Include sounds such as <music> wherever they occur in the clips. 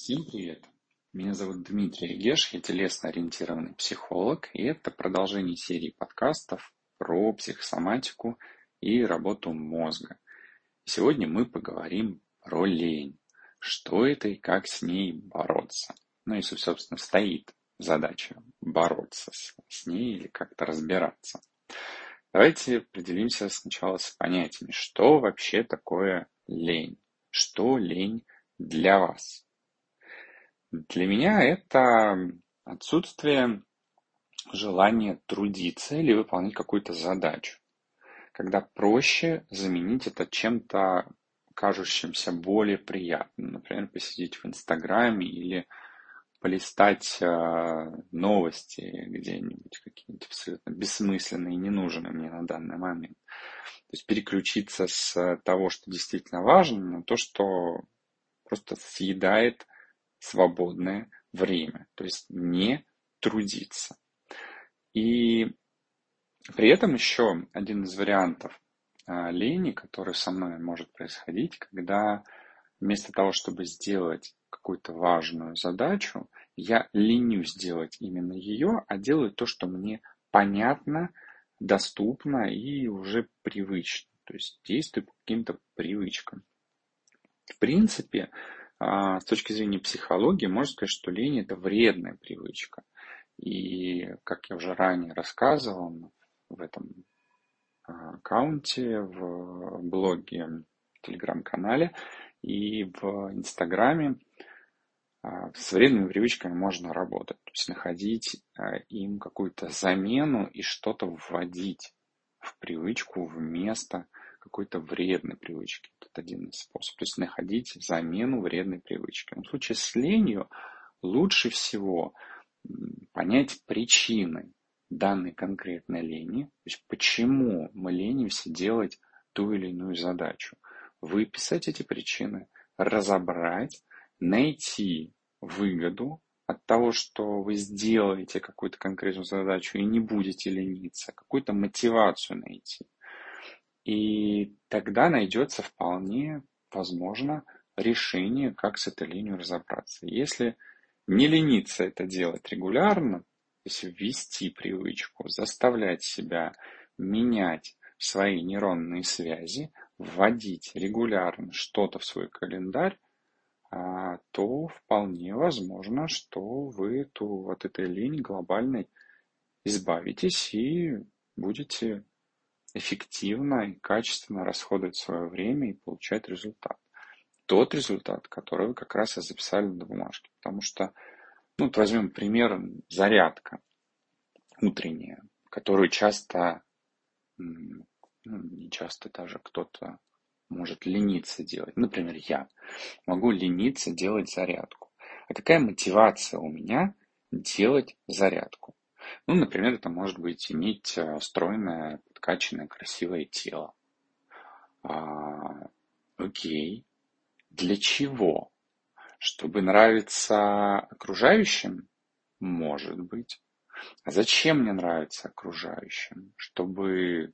Всем привет! Меня зовут Дмитрий Регеш, я телесно-ориентированный психолог, и это продолжение серии подкастов про психосоматику и работу мозга. Сегодня мы поговорим про лень, что это и как с ней бороться. Ну, если, собственно, стоит задача бороться с, с ней или как-то разбираться. Давайте определимся сначала с понятиями, что вообще такое лень, что лень для вас. Для меня это отсутствие желания трудиться или выполнять какую-то задачу. Когда проще заменить это чем-то кажущимся более приятным. Например, посидеть в Инстаграме или полистать э, новости где-нибудь, какие-нибудь абсолютно бессмысленные и ненужные мне на данный момент. То есть переключиться с того, что действительно важно, на то, что просто съедает свободное время, то есть не трудиться. И при этом еще один из вариантов а, лени, который со мной может происходить, когда вместо того, чтобы сделать какую-то важную задачу, я ленюсь сделать именно ее, а делаю то, что мне понятно, доступно и уже привычно. То есть действую по каким-то привычкам. В принципе, с точки зрения психологии, можно сказать, что лень – это вредная привычка. И, как я уже ранее рассказывал в этом а, аккаунте, в блоге, в телеграм-канале и в инстаграме, а, с вредными привычками можно работать. То есть находить им какую-то замену и что-то вводить в привычку вместо какой-то вредной привычки. Это один из способов. То есть находить замену вредной привычки. В случае с ленью лучше всего понять причины данной конкретной лени, то есть почему мы ленимся делать ту или иную задачу. Выписать эти причины, разобрать, найти выгоду от того, что вы сделаете какую-то конкретную задачу и не будете лениться, какую-то мотивацию найти. И тогда найдется вполне возможно решение, как с этой линией разобраться. Если не лениться это делать регулярно, то есть ввести привычку, заставлять себя менять свои нейронные связи, вводить регулярно что-то в свой календарь, а, то вполне возможно, что вы эту, от этой линии глобальной избавитесь и будете эффективно и качественно расходовать свое время и получать результат. Тот результат, который вы как раз и записали на бумажке. Потому что, ну, вот возьмем пример зарядка утренняя, которую часто, ну, не часто даже кто-то может лениться делать. Например, я могу лениться делать зарядку. А какая мотивация у меня делать зарядку? Ну, например, это может быть иметь э, стройное, подкачанное, красивое тело. А, окей. Для чего? Чтобы нравиться окружающим? Может быть. А зачем мне нравится окружающим? Чтобы,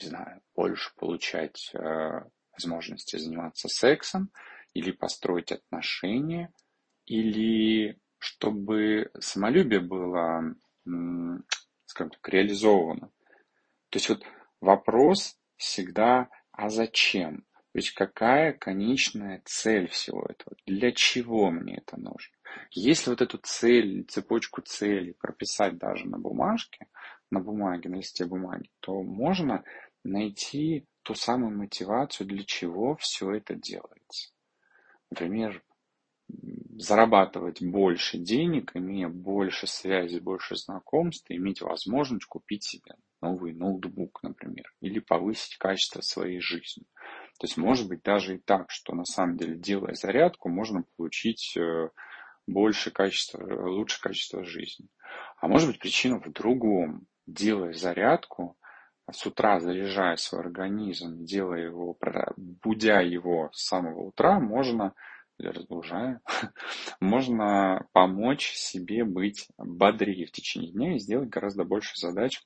не знаю, больше получать э, возможности заниматься сексом, или построить отношения, или чтобы самолюбие было скажем так, реализовано. То есть вот вопрос всегда, а зачем? То есть какая конечная цель всего этого? Для чего мне это нужно? Если вот эту цель, цепочку целей прописать даже на бумажке, на бумаге, на листе бумаги, то можно найти ту самую мотивацию, для чего все это делается. Например, зарабатывать больше денег, имея больше связей, больше знакомств, иметь возможность купить себе новый ноутбук, например, или повысить качество своей жизни. То есть может быть даже и так, что на самом деле, делая зарядку, можно получить э, больше качества, лучше качество жизни. А может быть причина в другом. Делая зарядку, с утра заряжая свой организм, делая его, будя его с самого утра, можно или разбужая, <laughs> можно помочь себе быть бодрее в течение дня и сделать гораздо больше задач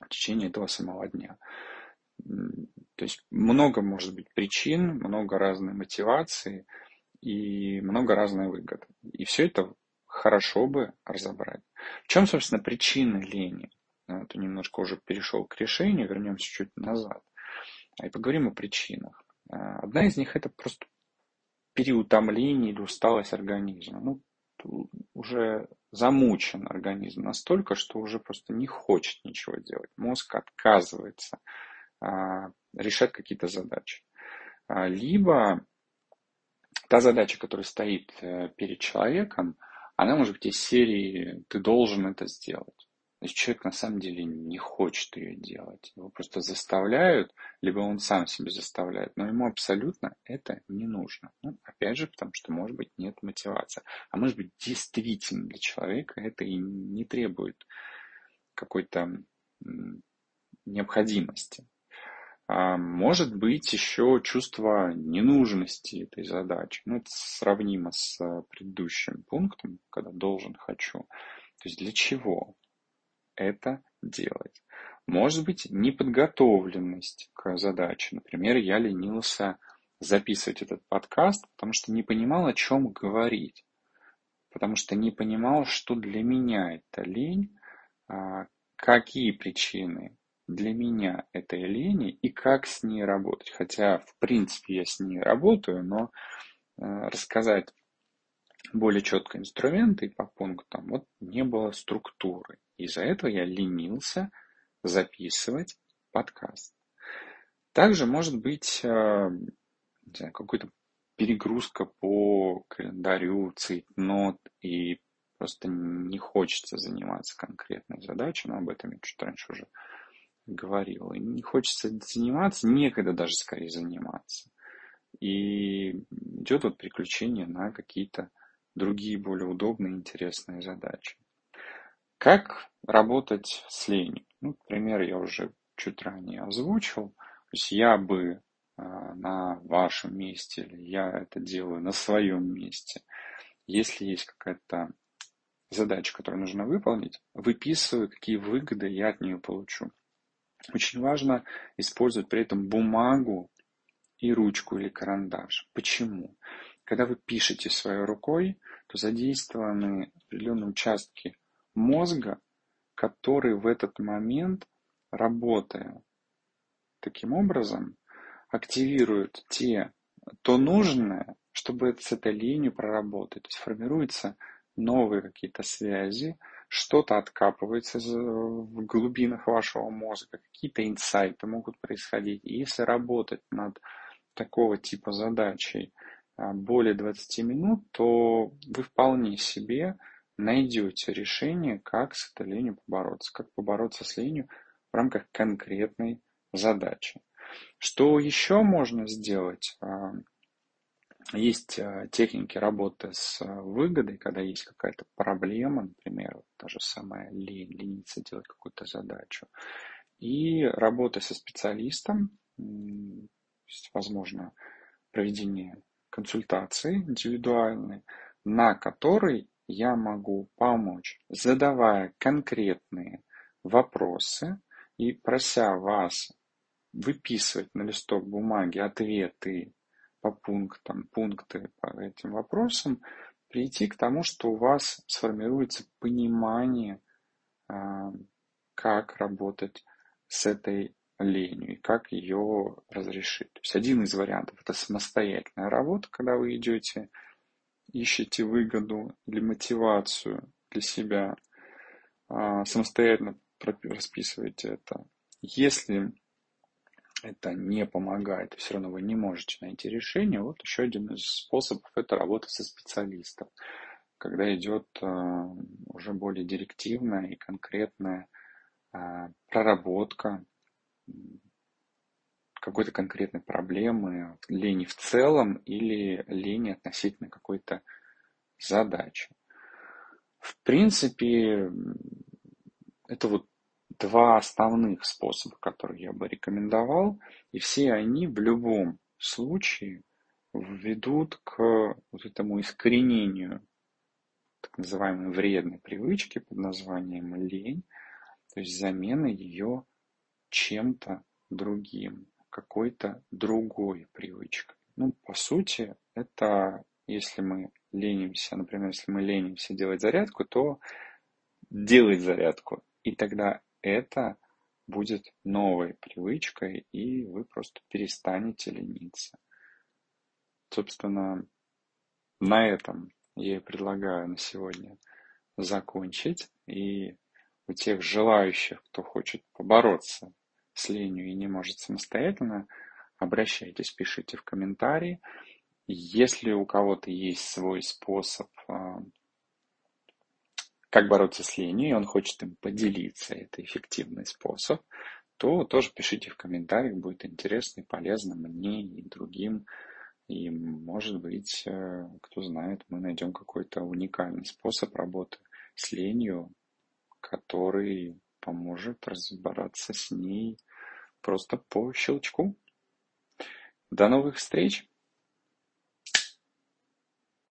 в течение этого самого дня. То есть много может быть причин, много разной мотивации, и много разной выгоды. И все это хорошо бы разобрать. В чем, собственно, причина лени? Ну, это немножко уже перешел к решению, вернемся чуть назад. И поговорим о причинах. А, одна из них это просто переутомление или усталость организма. Ну, уже замучен организм настолько, что уже просто не хочет ничего делать. Мозг отказывается а, решать какие-то задачи. А, либо та задача, которая стоит э, перед человеком, она может быть из серии «ты должен это сделать». Есть человек на самом деле не хочет ее делать. Его просто заставляют, либо он сам себе заставляет, но ему абсолютно это не нужно. Ну, опять же, потому что, может быть, нет мотивации. А может быть, действительно для человека это и не требует какой-то необходимости. А может быть еще чувство ненужности этой задачи. Ну, это сравнимо с предыдущим пунктом, когда должен, хочу. То есть для чего? Это делать. Может быть неподготовленность к задаче. Например, я ленился записывать этот подкаст, потому что не понимал, о чем говорить. Потому что не понимал, что для меня это лень, а, какие причины для меня этой лени и как с ней работать. Хотя, в принципе, я с ней работаю, но а, рассказать более четко инструменты по пунктам, вот не было структуры. Из-за этого я ленился записывать подкаст. Также может быть э, какой-то перегрузка по календарю, цейтнот, и просто не хочется заниматься конкретной задачей, но об этом я чуть раньше уже говорил. И не хочется заниматься, некогда даже скорее заниматься. И идет вот приключение на какие-то другие более удобные, интересные задачи. Как работать с ленью? Ну, пример я уже чуть ранее озвучил. То есть я бы а, на вашем месте, или я это делаю на своем месте, если есть какая-то задача, которую нужно выполнить, выписываю, какие выгоды я от нее получу. Очень важно использовать при этом бумагу и ручку или карандаш. Почему? Когда вы пишете своей рукой, то задействованы определенные участки мозга, который в этот момент, работая таким образом, активирует те, то нужное, чтобы с этой ленью проработать. То есть формируются новые какие-то связи, что-то откапывается в глубинах вашего мозга, какие-то инсайты могут происходить. И если работать над такого типа задачей а, более 20 минут, то вы вполне себе найдете решение, как с этой ленью побороться, как побороться с ленью в рамках конкретной задачи. Что еще можно сделать? А, есть а, техники работы с выгодой, когда есть какая-то проблема, например, та же самая лень, лениться делать какую-то задачу. И работа со специалистом, возможно, проведение консультации индивидуальной, на которой я могу помочь, задавая конкретные вопросы и прося вас выписывать на листок бумаги ответы по пунктам, пункты по этим вопросам, прийти к тому, что у вас сформируется понимание, а, как работать с этой ленью и как ее разрешить. То есть один из вариантов это самостоятельная работа, когда вы идете ищете выгоду или мотивацию для себя, а, самостоятельно расписываете это. Если это не помогает, все равно вы не можете найти решение, вот еще один из способов – это работа со специалистом, когда идет а, уже более директивная и конкретная а, проработка какой-то конкретной проблемы, лени в целом или лени относительно какой-то задачи. В принципе, это вот два основных способа, которые я бы рекомендовал, и все они в любом случае ведут к вот этому искоренению так называемой вредной привычки под названием лень, то есть замена ее чем-то другим какой-то другой привычкой. Ну, по сути, это если мы ленимся, например, если мы ленимся делать зарядку, то делать зарядку. И тогда это будет новой привычкой, и вы просто перестанете лениться. Собственно, на этом я и предлагаю на сегодня закончить. И у тех желающих, кто хочет побороться с ленью и не может самостоятельно, обращайтесь, пишите в комментарии. Если у кого-то есть свой способ, а, как бороться с ленью, и он хочет им поделиться, это эффективный способ, то тоже пишите в комментариях, будет интересно и полезно мне и другим. И, может быть, э, кто знает, мы найдем какой-то уникальный способ работы с ленью, который поможет разобраться с ней просто по щелчку. До новых встреч!